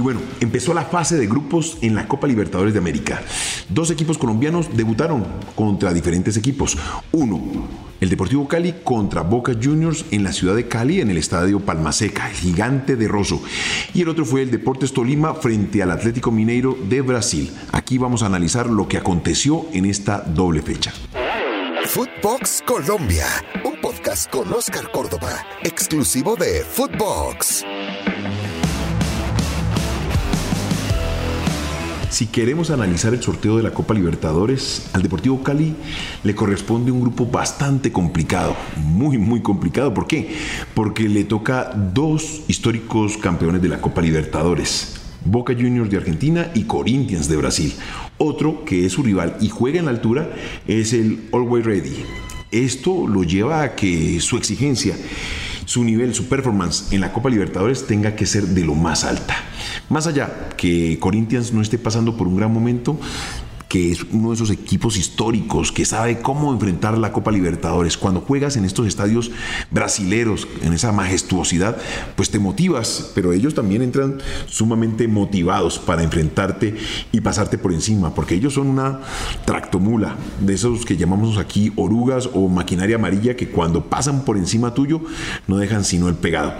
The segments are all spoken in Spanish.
Y bueno, empezó la fase de grupos en la Copa Libertadores de América. Dos equipos colombianos debutaron contra diferentes equipos. Uno, el Deportivo Cali contra Boca Juniors en la ciudad de Cali, en el estadio Palmaseca, el gigante de Rosso. Y el otro fue el Deportes Tolima frente al Atlético Mineiro de Brasil. Aquí vamos a analizar lo que aconteció en esta doble fecha. Footbox Colombia, un podcast con Oscar Córdoba, exclusivo de Footbox. Si queremos analizar el sorteo de la Copa Libertadores, al Deportivo Cali le corresponde un grupo bastante complicado, muy, muy complicado. ¿Por qué? Porque le toca dos históricos campeones de la Copa Libertadores. Boca Juniors de Argentina y Corinthians de Brasil. Otro que es su rival y juega en la altura es el Always Ready. Esto lo lleva a que su exigencia, su nivel, su performance en la Copa Libertadores tenga que ser de lo más alta. Más allá que Corinthians no esté pasando por un gran momento, que es uno de esos equipos históricos que sabe cómo enfrentar la Copa Libertadores. Cuando juegas en estos estadios brasileros, en esa majestuosidad, pues te motivas, pero ellos también entran sumamente motivados para enfrentarte y pasarte por encima, porque ellos son una tractomula, de esos que llamamos aquí orugas o maquinaria amarilla, que cuando pasan por encima tuyo no dejan sino el pegado.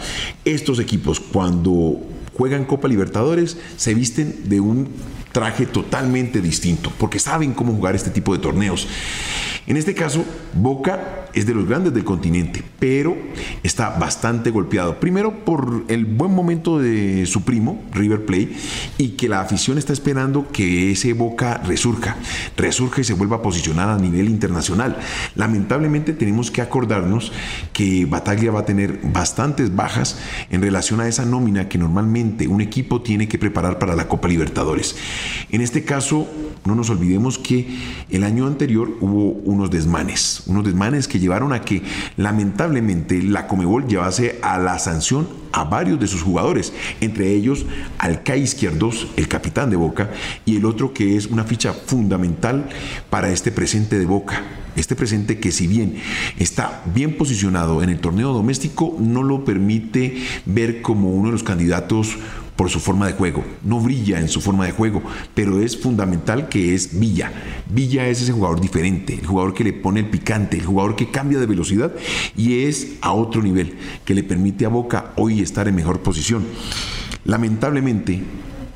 Estos equipos, cuando juegan Copa Libertadores, se visten de un traje totalmente distinto, porque saben cómo jugar este tipo de torneos. En este caso, Boca es de los grandes del continente, pero está bastante golpeado. Primero por el buen momento de su primo, River Plate, y que la afición está esperando que ese Boca resurja, resurja y se vuelva a posicionar a nivel internacional. Lamentablemente tenemos que acordarnos que Bataglia va a tener bastantes bajas en relación a esa nómina que normalmente un equipo tiene que preparar para la Copa Libertadores. En este caso, no nos olvidemos que el año anterior hubo unos desmanes, unos desmanes que llevaron a que lamentablemente la Comebol llevase a la sanción a varios de sus jugadores, entre ellos al K Izquierdos, el capitán de Boca, y el otro que es una ficha fundamental para este presente de Boca. Este presente que si bien está bien posicionado en el torneo doméstico, no lo permite ver como uno de los candidatos por su forma de juego. No brilla en su forma de juego, pero es fundamental que es Villa. Villa es ese jugador diferente, el jugador que le pone el picante, el jugador que cambia de velocidad y es a otro nivel, que le permite a Boca hoy estar en mejor posición. Lamentablemente,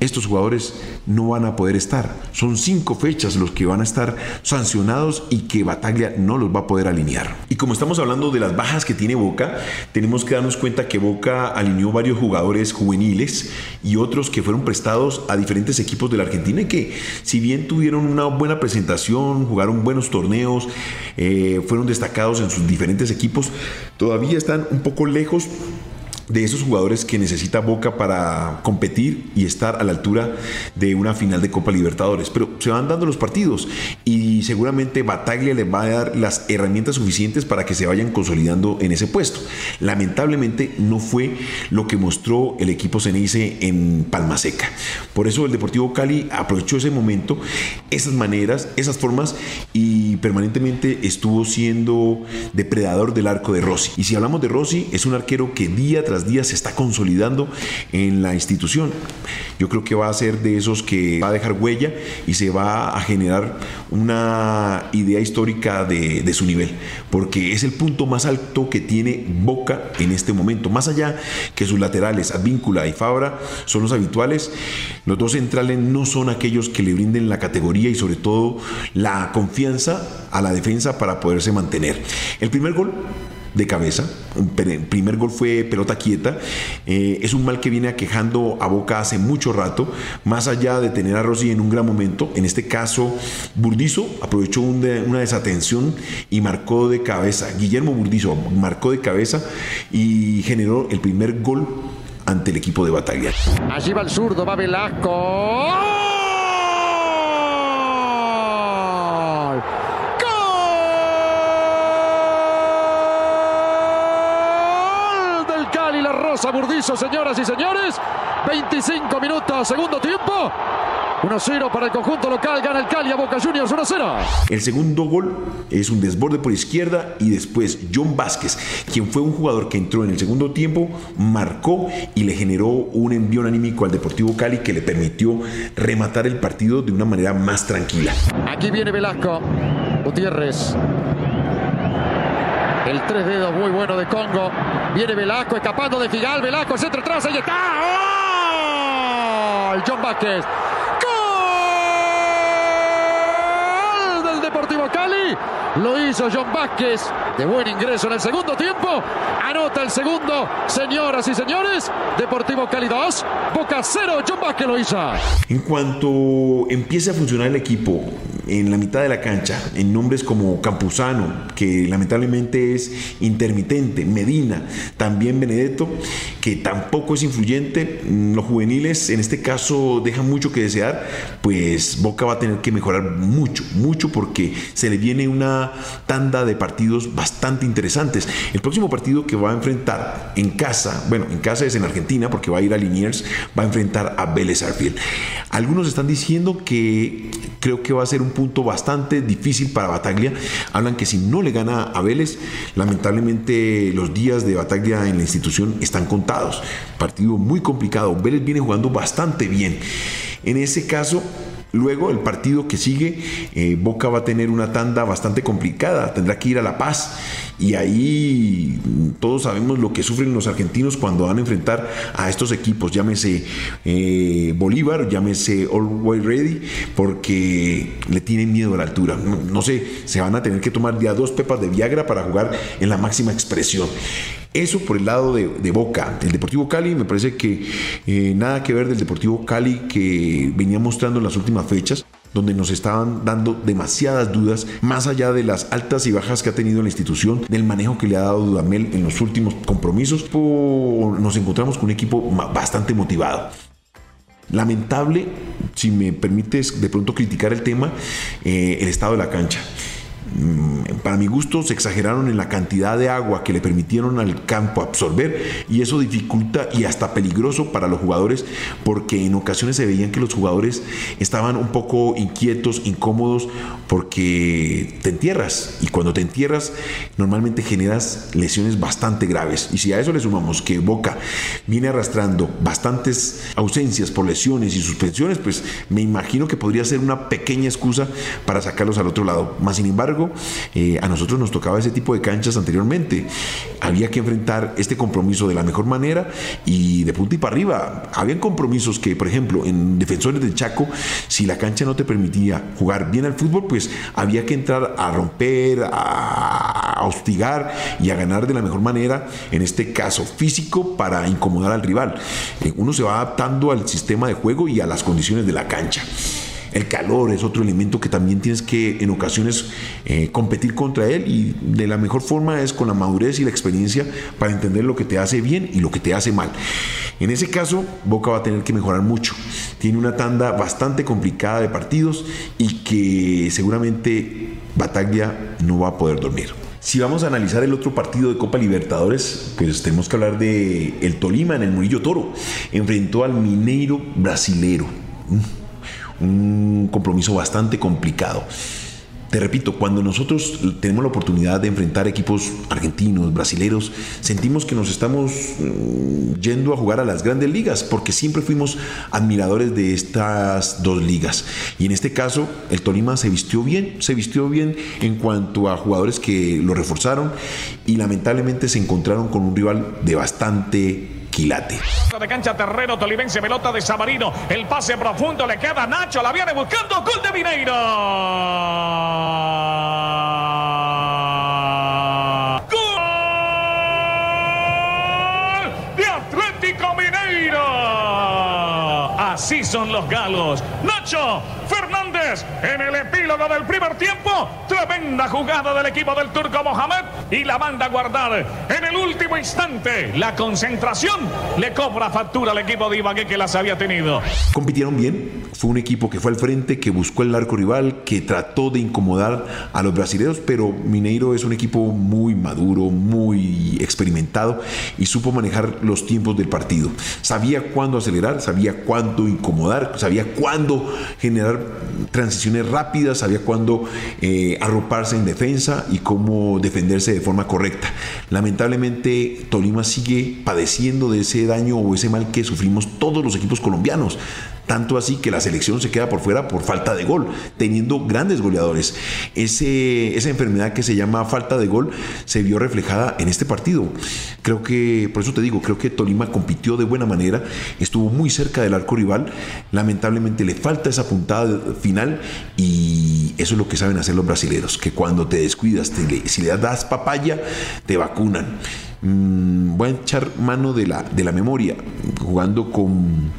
estos jugadores no van a poder estar. Son cinco fechas los que van a estar sancionados y que Bataglia no los va a poder alinear. Y como estamos hablando de las bajas que tiene Boca, tenemos que darnos cuenta que Boca alineó varios jugadores juveniles y otros que fueron prestados a diferentes equipos de la Argentina y que si bien tuvieron una buena presentación, jugaron buenos torneos, eh, fueron destacados en sus diferentes equipos, todavía están un poco lejos de esos jugadores que necesita Boca para competir y estar a la altura de una final de Copa Libertadores. Pero se van dando los partidos y seguramente Bataglia les va a dar las herramientas suficientes para que se vayan consolidando en ese puesto. Lamentablemente no fue lo que mostró el equipo Cenice en Palma Seca. Por eso el Deportivo Cali aprovechó ese momento, esas maneras, esas formas y permanentemente estuvo siendo depredador del arco de Rossi. Y si hablamos de Rossi, es un arquero que día tras días se está consolidando en la institución. Yo creo que va a ser de esos que va a dejar huella y se va a generar una idea histórica de, de su nivel, porque es el punto más alto que tiene Boca en este momento. Más allá que sus laterales, Advíncula y Fabra, son los habituales, los dos centrales no son aquellos que le brinden la categoría y sobre todo la confianza a la defensa para poderse mantener. El primer gol de cabeza. El primer gol fue pelota quieta. Eh, es un mal que viene aquejando a Boca hace mucho rato, más allá de tener a Rossi en un gran momento. En este caso, Burdizo aprovechó una desatención y marcó de cabeza. Guillermo Burdizo marcó de cabeza y generó el primer gol ante el equipo de batalla. Allí va el zurdo, va Velasco. Burdizo, señoras y señores. 25 minutos, segundo tiempo. 1-0 para el conjunto local, gana el Cali a Boca Juniors 1-0. El segundo gol es un desborde por izquierda y después John Vázquez, quien fue un jugador que entró en el segundo tiempo, marcó y le generó un envío anímico al Deportivo Cali que le permitió rematar el partido de una manera más tranquila. Aquí viene Velasco, Gutiérrez. El tres dedos muy bueno de Congo. Viene Velasco escapando de Figal. Velasco, centro atrás, ahí está. ¡Gol! John Vázquez. ¡Gol del Deportivo Cali! Lo hizo John Vázquez. De buen ingreso en el segundo tiempo. Anota el segundo. Señoras y señores. Deportivo Cali 2. Boca 0. John Vázquez lo hizo. En cuanto empiece a funcionar el equipo en la mitad de la cancha, en nombres como Campuzano, que lamentablemente es intermitente, Medina, también Benedetto, que tampoco es influyente, los juveniles en este caso dejan mucho que desear, pues Boca va a tener que mejorar mucho, mucho porque se le viene una tanda de partidos bastante interesantes. El próximo partido que va a enfrentar en casa, bueno, en casa es en Argentina porque va a ir a Liniers, va a enfrentar a Vélez Arfiel. Algunos están diciendo que creo que va a ser un punto bastante difícil para Bataglia. Hablan que si no le gana a Vélez, lamentablemente los días de Bataglia en la institución están contados. Partido muy complicado. Vélez viene jugando bastante bien. En ese caso, Luego, el partido que sigue, eh, Boca va a tener una tanda bastante complicada, tendrá que ir a La Paz y ahí todos sabemos lo que sufren los argentinos cuando van a enfrentar a estos equipos, llámese eh, Bolívar, llámese Way Ready, porque le tienen miedo a la altura. No, sé, se van a tener que tomar ya dos pepas de Viagra para jugar en la máxima expresión. Eso por el lado de, Boca. El Deportivo Cali me parece que eh, nada que ver del Deportivo Cali que venía mostrando en las últimas fechas donde nos estaban dando demasiadas dudas, más allá de las altas y bajas que ha tenido la institución, del manejo que le ha dado Dudamel en los últimos compromisos, nos encontramos con un equipo bastante motivado. Lamentable, si me permites de pronto criticar el tema, eh, el estado de la cancha. Mm, para mi gusto se exageraron en la cantidad de agua que le permitieron al campo absorber y eso dificulta y hasta peligroso para los jugadores porque en ocasiones se veían que los jugadores estaban un poco inquietos, incómodos porque te entierras y cuando te entierras normalmente generas lesiones bastante graves. Y si a eso le sumamos que Boca viene arrastrando bastantes ausencias por lesiones y suspensiones pues me imagino que podría ser una pequeña excusa para sacarlos al otro lado. Más sin embargo eh, a nosotros nos tocaba ese tipo de canchas anteriormente. Había que enfrentar este compromiso de la mejor manera y de punta y para arriba. Habían compromisos que, por ejemplo, en Defensores del Chaco, si la cancha no te permitía jugar bien al fútbol, pues había que entrar a romper, a hostigar y a ganar de la mejor manera, en este caso físico, para incomodar al rival. Eh, uno se va adaptando al sistema de juego y a las condiciones de la cancha. El calor es otro elemento que también tienes que en ocasiones eh, competir contra él y de la mejor forma es con la madurez y la experiencia para entender lo que te hace bien y lo que te hace mal. En ese caso, Boca va a tener que mejorar mucho. Tiene una tanda bastante complicada de partidos y que seguramente Bataglia no va a poder dormir. Si vamos a analizar el otro partido de Copa Libertadores, pues tenemos que hablar de el Tolima en el Murillo Toro. Enfrentó al Mineiro brasilero. Un compromiso bastante complicado. Te repito, cuando nosotros tenemos la oportunidad de enfrentar equipos argentinos, brasileros, sentimos que nos estamos mm, yendo a jugar a las grandes ligas, porque siempre fuimos admiradores de estas dos ligas. Y en este caso, el Tolima se vistió bien, se vistió bien en cuanto a jugadores que lo reforzaron y lamentablemente se encontraron con un rival de bastante De cancha terreno tolimense, pelota de Samarino. El pase profundo le queda a Nacho. La viene buscando. Gol de Mineiro. Gol de Atlético Mineiro. Así son los galos. Nacho Fernández en el epílogo del primer tiempo. Tremenda jugada del equipo del turco Mohamed y la manda a guardar en el último instante. La concentración le cobra factura al equipo de Ibagué que las había tenido. Compitieron bien, fue un equipo que fue al frente, que buscó el arco rival, que trató de incomodar a los brasileños, pero Mineiro es un equipo muy maduro, muy experimentado y supo manejar los tiempos del partido. Sabía cuándo acelerar, sabía cuándo incomodar, sabía cuándo generar transiciones rápidas, sabía cuándo eh, arroparse en defensa y cómo defenderse de forma correcta. Lamentablemente Tolima sigue padeciendo de ese daño o ese mal que sufrimos todos los equipos colombianos. Tanto así que la selección se queda por fuera por falta de gol, teniendo grandes goleadores. Esa enfermedad que se llama falta de gol se vio reflejada en este partido. Creo que, por eso te digo, creo que Tolima compitió de buena manera, estuvo muy cerca del arco rival. Lamentablemente le falta esa puntada final y eso es lo que saben hacer los brasileños, que cuando te descuidas, si le das papaya, te vacunan. Mm, voy a echar mano de la, de la memoria, jugando con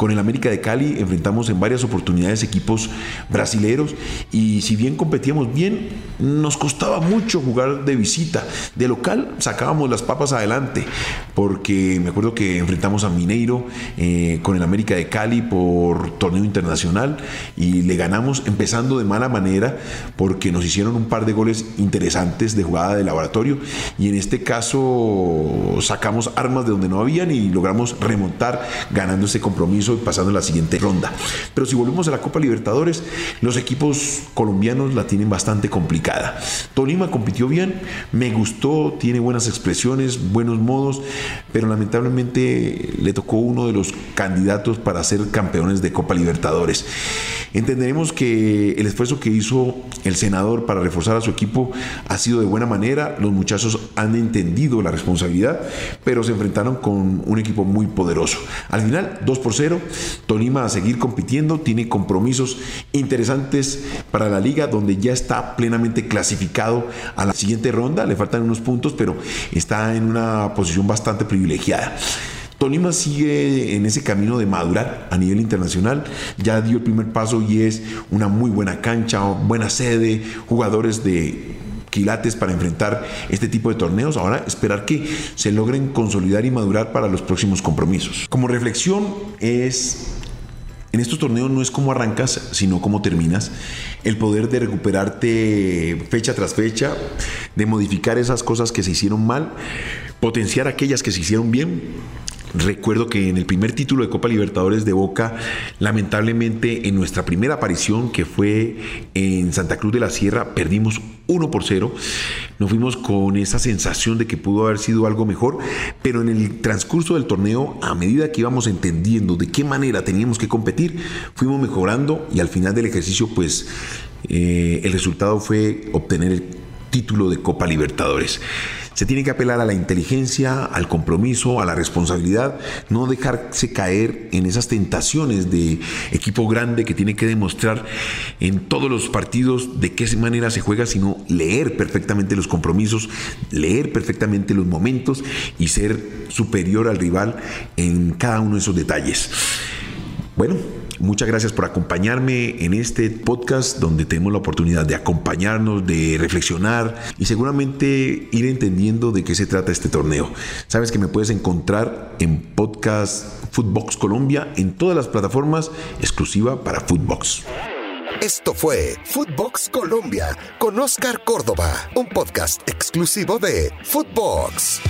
con el América de Cali enfrentamos en varias oportunidades equipos brasileros y si bien competíamos bien, nos costaba mucho jugar de visita. De local sacábamos las papas adelante, porque me acuerdo que enfrentamos a Mineiro eh, con el América de Cali por torneo internacional y le ganamos empezando de mala manera porque nos hicieron un par de goles interesantes de jugada de laboratorio y en este caso sacamos armas de donde no habían y logramos remontar ganando ese compromiso pasando a la siguiente ronda. Pero si volvemos a la Copa Libertadores, los equipos colombianos la tienen bastante complicada. Tolima compitió bien, me gustó, tiene buenas expresiones, buenos modos, pero lamentablemente le tocó uno de los candidatos para ser campeones de Copa Libertadores. Entenderemos que el esfuerzo que hizo el senador para reforzar a su equipo ha sido de buena manera, los muchachos han entendido la responsabilidad, pero se enfrentaron con un equipo muy poderoso. Al final, 2 por 0, Tolima a seguir compitiendo, tiene compromisos interesantes para la liga donde ya está plenamente clasificado a la siguiente ronda, le faltan unos puntos, pero está en una posición bastante privilegiada. Tolima sigue en ese camino de madurar a nivel internacional. Ya dio el primer paso y es una muy buena cancha, buena sede, jugadores de quilates para enfrentar este tipo de torneos. Ahora esperar que se logren consolidar y madurar para los próximos compromisos. Como reflexión es en estos torneos no es cómo arrancas, sino cómo terminas. El poder de recuperarte fecha tras fecha, de modificar esas cosas que se hicieron mal, potenciar aquellas que se hicieron bien Recuerdo que en el primer título de Copa Libertadores de Boca, lamentablemente en nuestra primera aparición, que fue en Santa Cruz de la Sierra, perdimos 1 por 0. Nos fuimos con esa sensación de que pudo haber sido algo mejor, pero en el transcurso del torneo, a medida que íbamos entendiendo de qué manera teníamos que competir, fuimos mejorando y al final del ejercicio, pues eh, el resultado fue obtener el título de Copa Libertadores. Se tiene que apelar a la inteligencia, al compromiso, a la responsabilidad, no dejarse caer en esas tentaciones de equipo grande que tiene que demostrar en todos los partidos de qué manera se juega, sino leer perfectamente los compromisos, leer perfectamente los momentos y ser superior al rival en cada uno de esos detalles. Bueno, Muchas gracias por acompañarme en este podcast donde tenemos la oportunidad de acompañarnos, de reflexionar y seguramente ir entendiendo de qué se trata este torneo. Sabes que me puedes encontrar en podcast Footbox Colombia en todas las plataformas exclusiva para Footbox. Esto fue Footbox Colombia con Oscar Córdoba, un podcast exclusivo de Footbox.